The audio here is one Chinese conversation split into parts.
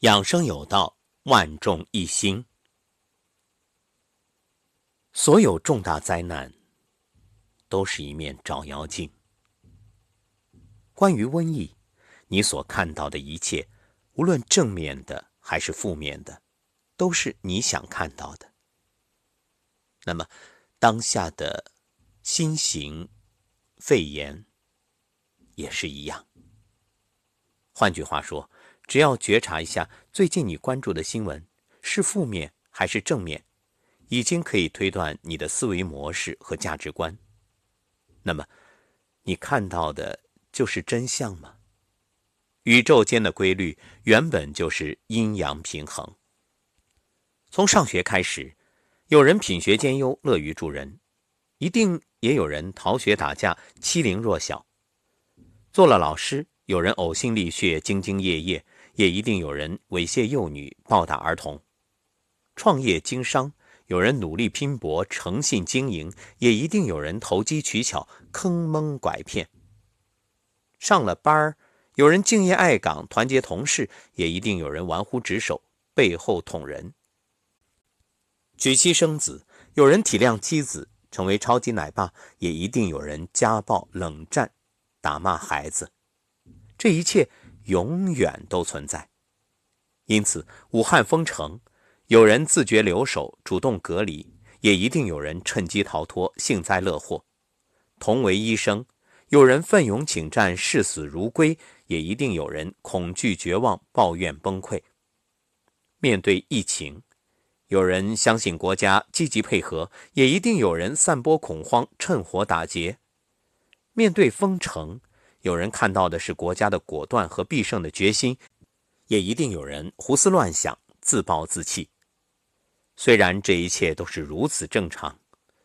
养生有道，万众一心。所有重大灾难都是一面照妖镜。关于瘟疫，你所看到的一切，无论正面的还是负面的，都是你想看到的。那么，当下的新型肺炎也是一样。换句话说。只要觉察一下最近你关注的新闻是负面还是正面，已经可以推断你的思维模式和价值观。那么，你看到的就是真相吗？宇宙间的规律原本就是阴阳平衡。从上学开始，有人品学兼优，乐于助人，一定也有人逃学打架，欺凌弱小。做了老师，有人呕心沥血，兢兢业业。也一定有人猥亵幼女、暴打儿童；创业经商，有人努力拼搏、诚信经营；也一定有人投机取巧、坑蒙拐骗。上了班儿，有人敬业爱岗、团结同事；也一定有人玩忽职守、背后捅人。娶妻生子，有人体谅妻子，成为超级奶爸；也一定有人家暴、冷战、打骂孩子。这一切。永远都存在，因此，武汉封城，有人自觉留守，主动隔离，也一定有人趁机逃脱，幸灾乐祸。同为医生，有人奋勇请战，视死如归，也一定有人恐惧绝望，抱怨崩溃。面对疫情，有人相信国家，积极配合，也一定有人散播恐慌，趁火打劫。面对封城。有人看到的是国家的果断和必胜的决心，也一定有人胡思乱想、自暴自弃。虽然这一切都是如此正常，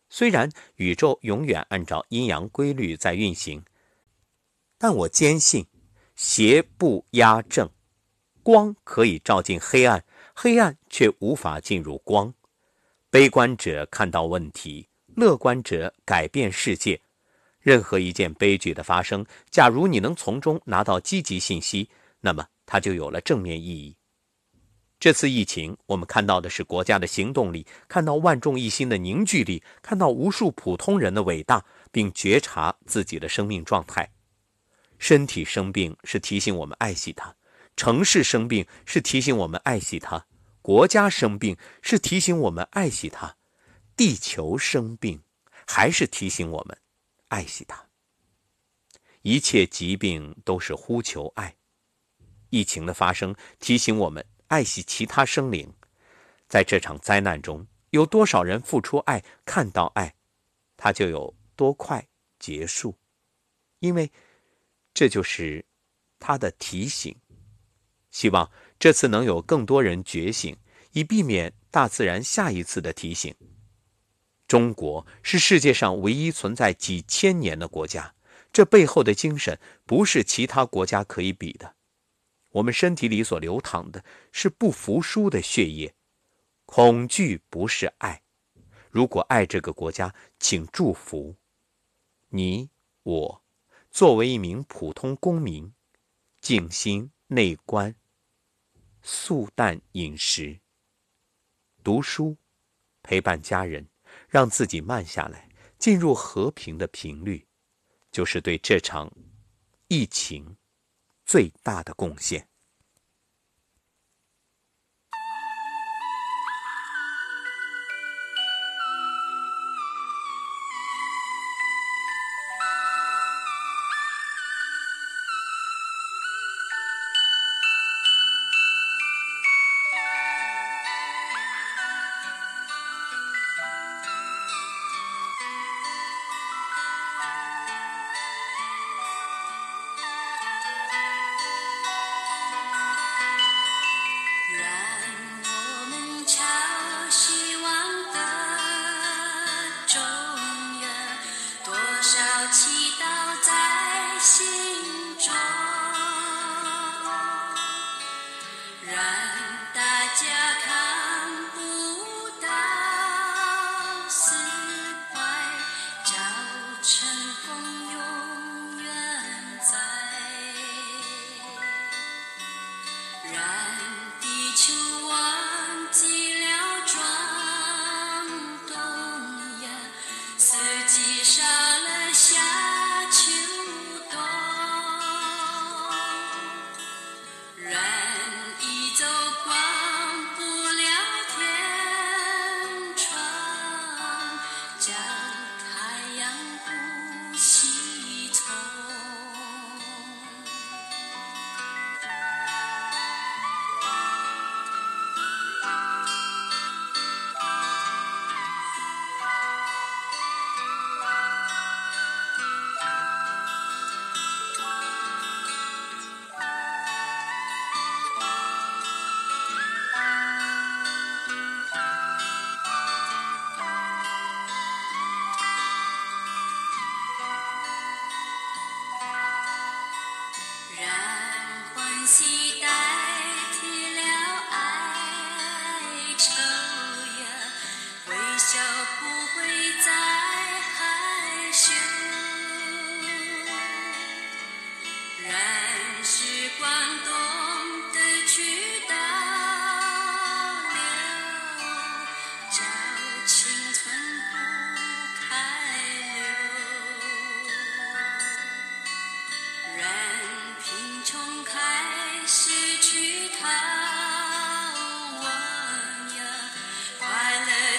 虽然宇宙永远按照阴阳规律在运行，但我坚信，邪不压正，光可以照进黑暗，黑暗却无法进入光。悲观者看到问题，乐观者改变世界。任何一件悲剧的发生，假如你能从中拿到积极信息，那么它就有了正面意义。这次疫情，我们看到的是国家的行动力，看到万众一心的凝聚力，看到无数普通人的伟大，并觉察自己的生命状态。身体生病是提醒我们爱惜它，城市生病是提醒我们爱惜它，国家生病是提醒我们爱惜它，地球生病还是提醒我们。爱惜它。一切疾病都是呼求爱。疫情的发生提醒我们爱惜其他生灵。在这场灾难中，有多少人付出爱、看到爱，它就有多快结束。因为这就是他的提醒。希望这次能有更多人觉醒，以避免大自然下一次的提醒。中国是世界上唯一存在几千年的国家，这背后的精神不是其他国家可以比的。我们身体里所流淌的是不服输的血液，恐惧不是爱。如果爱这个国家，请祝福你我。作为一名普通公民，静心内观，素淡饮食，读书，陪伴家人。让自己慢下来，进入和平的频率，就是对这场疫情最大的贡献。you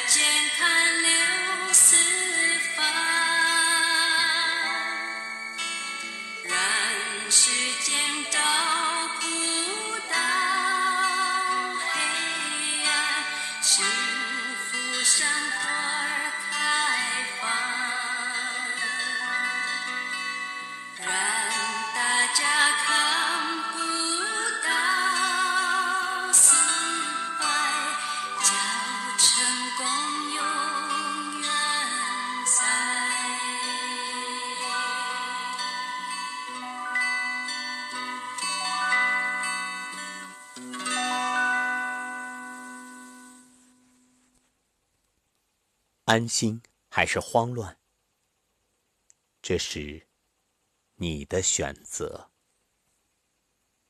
剑潭流四方，让世间照不到黑暗，幸福闪光。安心还是慌乱这是你的选择。